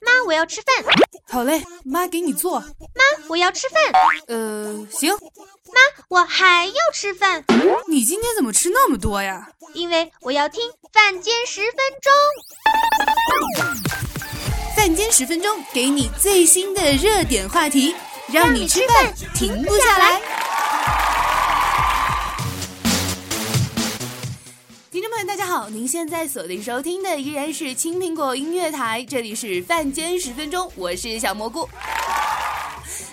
妈，我要吃饭。好嘞，妈给你做。妈，我要吃饭。呃，行。妈，我还要吃饭。你今天怎么吃那么多呀？因为我要听饭间十分钟。饭间十分钟，给你最新的热点话题，让你吃饭停不下来。好，您现在锁定收听的依然是青苹果音乐台，这里是饭间十分钟，我是小蘑菇。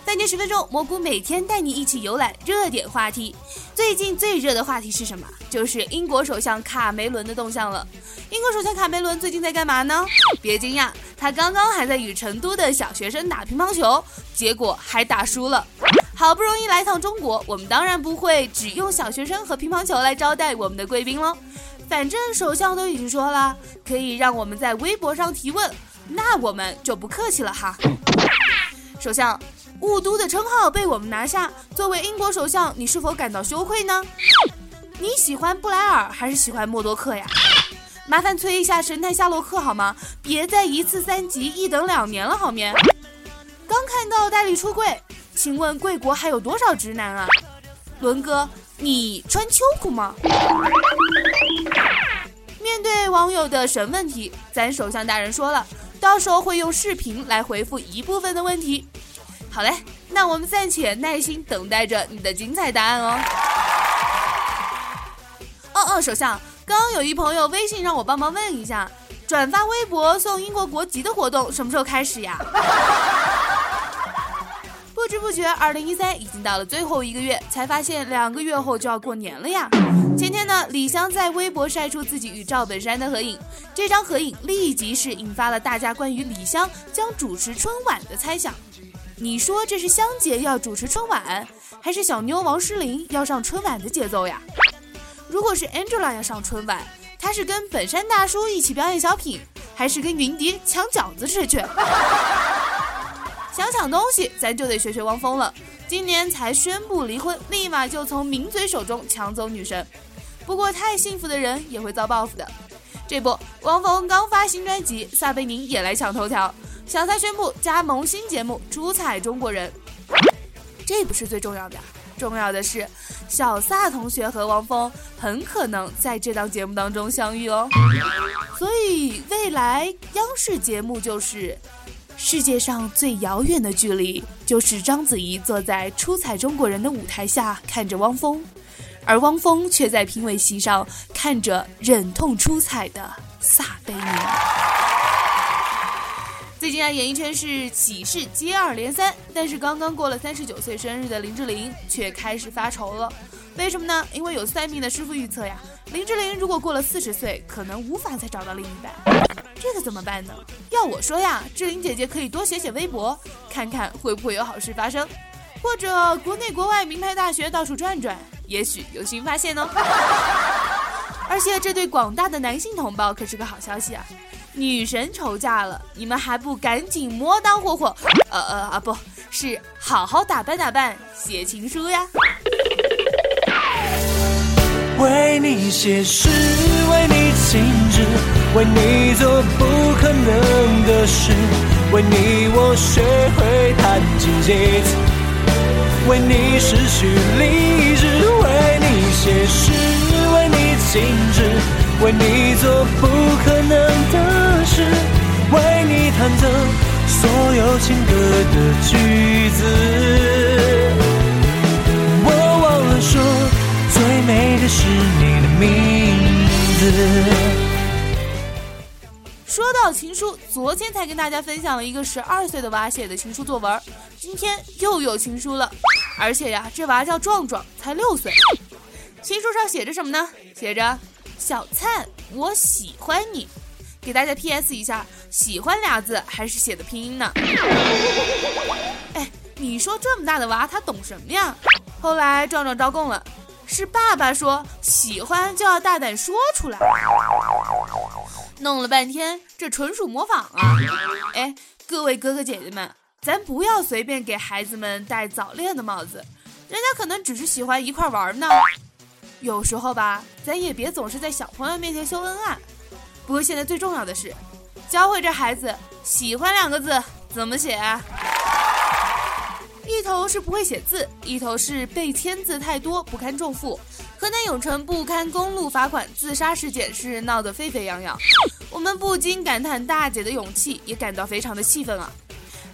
饭间十分钟，蘑菇每天带你一起游览热点话题。最近最热的话题是什么？就是英国首相卡梅伦的动向了。英国首相卡梅伦最近在干嘛呢？别惊讶，他刚刚还在与成都的小学生打乒乓球，结果还打输了。好不容易来趟中国，我们当然不会只用小学生和乒乓球来招待我们的贵宾喽。反正首相都已经说了，可以让我们在微博上提问，那我们就不客气了哈。首相，雾都的称号被我们拿下，作为英国首相，你是否感到羞愧呢？你喜欢布莱尔还是喜欢默多克呀？麻烦催一下神探夏洛克好吗？别再一次三级一等两年了，好面。刚看到戴笠出柜，请问贵国还有多少直男啊？伦哥，你穿秋裤吗？对网友的神问题，咱首相大人说了，到时候会用视频来回复一部分的问题。好嘞，那我们暂且耐心等待着你的精彩答案哦。哦哦，首相，刚刚有一朋友微信让我帮忙问一下，转发微博送英国国籍的活动什么时候开始呀？不知不觉，二零一三已经到了最后一个月，才发现两个月后就要过年了呀。前天呢，李湘在微博晒出自己与赵本山的合影，这张合影立即是引发了大家关于李湘将主持春晚的猜想。你说这是湘姐要主持春晚，还是小妞王诗龄要上春晚的节奏呀？如果是 Angela 要上春晚，她是跟本山大叔一起表演小品，还是跟云迪抢饺子吃去？想抢东西，咱就得学学汪峰了。今年才宣布离婚，立马就从名嘴手中抢走女神。不过太幸福的人也会遭报复的。这不，汪峰刚发新专辑，撒贝宁也来抢头条。小撒宣布加盟新节目《出彩中国人》。这不是最重要的，重要的是小撒同学和汪峰很可能在这档节目当中相遇哦。所以未来央视节目就是。世界上最遥远的距离，就是章子怡坐在《出彩中国人》的舞台下看着汪峰，而汪峰却在评委席上看着忍痛出彩的撒贝宁。最近啊，演艺圈是喜事接二连三，但是刚刚过了三十九岁生日的林志玲却开始发愁了。为什么呢？因为有算命的师傅预测呀，林志玲如果过了四十岁，可能无法再找到另一半。这个怎么办呢？要我说呀，志玲姐姐可以多写写微博，看看会不会有好事发生，或者国内国外名牌大学到处转转，也许有新发现哦。而且这对广大的男性同胞可是个好消息啊！女神愁嫁了，你们还不赶紧磨刀霍霍？呃呃啊，不是好好打扮打扮，写情书呀！为你写诗，为你静止。为你做不可能的事，为你我学会弹琴写字，为你失去理智，为你写诗，为你静止，为你做不可能的事，为你弹奏所有情歌的句子。我忘了说，最美的是你的名字。说到情书，昨天才跟大家分享了一个十二岁的娃写的情书作文，今天又有情书了，而且呀，这娃叫壮壮，才六岁。情书上写着什么呢？写着“小灿，我喜欢你”。给大家 P.S. 一下，“喜欢”俩字还是写的拼音呢？哎，你说这么大的娃，他懂什么呀？后来壮壮招供了，是爸爸说喜欢就要大胆说出来。弄了半天，这纯属模仿啊！哎，各位哥哥姐姐们，咱不要随便给孩子们戴早恋的帽子，人家可能只是喜欢一块玩呢。有时候吧，咱也别总是在小朋友面前秀恩爱。不过现在最重要的是，教会这孩子喜欢两个字怎么写。一头是不会写字，一头是被签字太多不堪重负。河南永城不堪公路罚款自杀事件是闹得沸沸扬扬，我们不禁感叹大姐的勇气，也感到非常的气愤啊。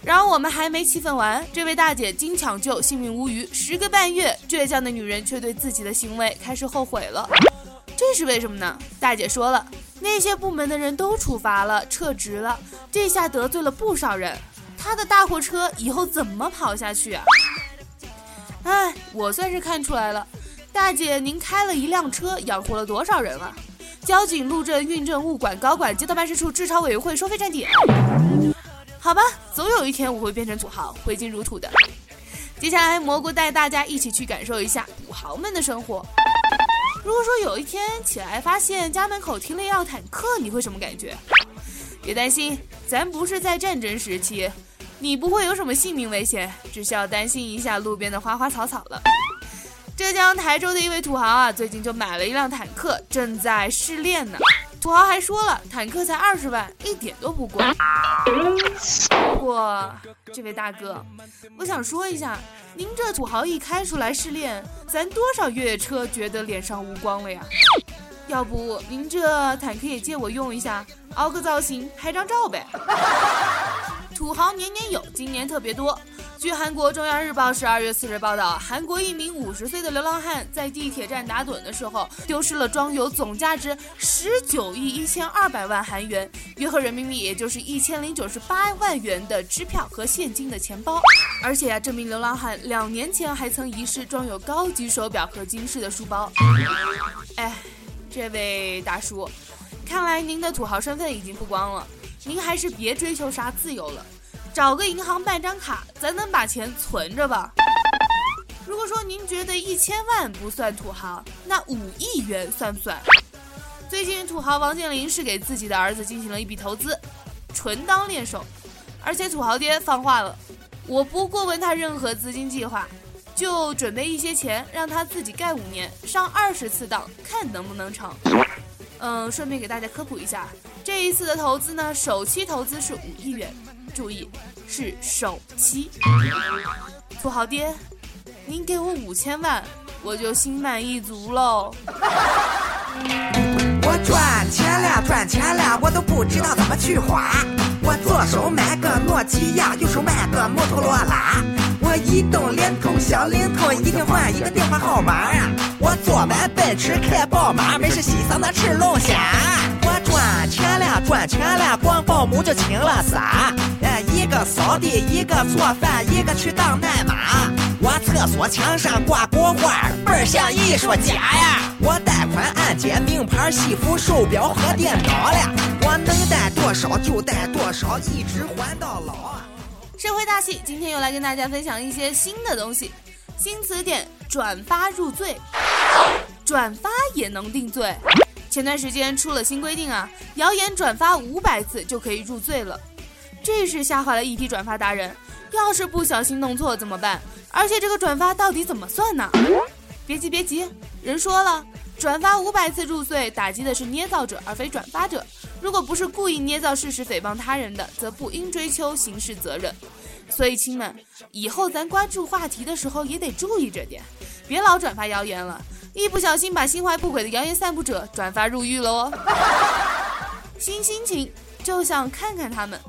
然而我们还没气愤完，这位大姐经抢救性命无虞十个半月，倔强的女人却对自己的行为开始后悔了。这是为什么呢？大姐说了，那些部门的人都处罚了，撤职了，这下得罪了不少人。她的大货车以后怎么跑下去啊？哎，我算是看出来了，大姐您开了一辆车，养活了多少人啊？交警、路政、运政、物管、高管、街道办事处、治超委员会、收费站点。好吧，总有一天我会变成土豪，挥金如土的。接下来，蘑菇带大家一起去感受一下土豪们的生活。如果说有一天起来发现家门口停了一辆坦克，你会什么感觉？别担心，咱不是在战争时期。你不会有什么性命危险，只需要担心一下路边的花花草草了。浙江台州的一位土豪啊，最近就买了一辆坦克，正在试炼呢。土豪还说了，坦克才二十万，一点都不贵。不过，这位大哥，我想说一下，您这土豪一开出来试炼，咱多少越野车觉得脸上无光了呀？要不您这坦克也借我用一下，凹个造型，拍张照呗。土豪年年有，今年特别多。据韩国中央日报十二月四日报道，韩国一名五十岁的流浪汉在地铁站打盹的时候，丢失了装有总价值十九亿一千二百万韩元（约合人民币也就是一千零九十八万元）的支票和现金的钱包。而且啊，这名流浪汉两年前还曾遗失装有高级手表和金饰的书包。哎，这位大叔，看来您的土豪身份已经曝光了。您还是别追求啥自由了，找个银行办张卡，咱能把钱存着吧。如果说您觉得一千万不算土豪，那五亿元算不算？最近土豪王健林是给自己的儿子进行了一笔投资，纯当练手，而且土豪爹放话了，我不过问他任何资金计划，就准备一些钱让他自己干五年，上二十次当，看能不能成。嗯，顺便给大家科普一下，这一次的投资呢，首期投资是五亿元，注意是首期。土豪爹，您给我五千万，我就心满意足喽。我赚钱了，赚钱了，我都不知道怎么去花。我左手买个诺基亚，右手买个摩托罗拉。我移动、联通、小灵通，一天换一个电话号码。我坐满奔驰，开宝马，没事西桑那吃龙虾。我赚钱了，赚钱了，光保姆就请了仨。一个扫地，一个做饭，一个去当奶妈。我厕所墙上挂国画，倍儿像艺术家呀。我贷款按揭，名牌西服、手表和电脑了。我能贷多少就贷多少，一直还到老啊。社会大戏，今天又来跟大家分享一些新的东西。新词典：转发入罪，转发也能定罪。前段时间出了新规定啊，谣言转发五百次就可以入罪了，这是吓坏了一批转发达人。要是不小心弄错怎么办？而且这个转发到底怎么算呢？别急别急，人说了，转发五百次入罪，打击的是捏造者而非转发者。如果不是故意捏造事实诽谤他人的，则不应追究刑事责任。所以亲们，以后咱关注话题的时候也得注意着点，别老转发谣言了，一不小心把心怀不轨的谣言散布者转发入狱了哦。新心情就想看看他们。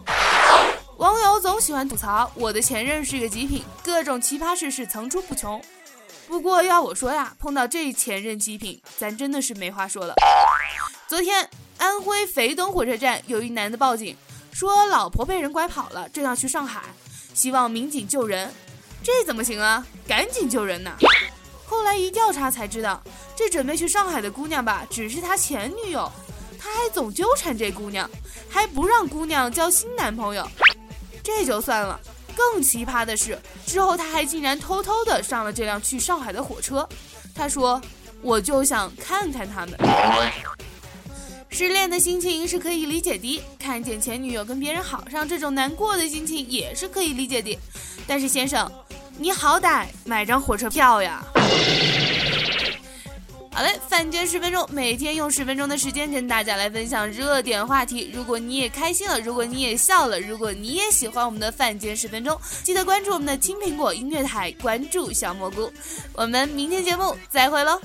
网友总喜欢吐槽我的前任是个极品，各种奇葩事事层出不穷。不过要我说呀，碰到这前任极品，咱真的是没话说了。昨天安徽肥东火车站有一男的报警，说老婆被人拐跑了，正要去上海。希望民警救人，这怎么行啊？赶紧救人呐！后来一调查才知道，这准备去上海的姑娘吧，只是他前女友，他还总纠缠这姑娘，还不让姑娘交新男朋友。这就算了，更奇葩的是，之后他还竟然偷偷的上了这辆去上海的火车。他说：“我就想看看他们。”失恋的心情是可以理解的，看见前女友跟别人好上，这种难过的心情也是可以理解的。但是先生，你好歹买张火车票呀！好嘞饭间十分钟每天用十分钟的时间跟大家来分享热点话题。如果你也开心了如果你也笑了如果你也喜欢我们的饭间十分钟记得关注我们的青苹果音乐台关注小蘑菇。我们明天节目再会喽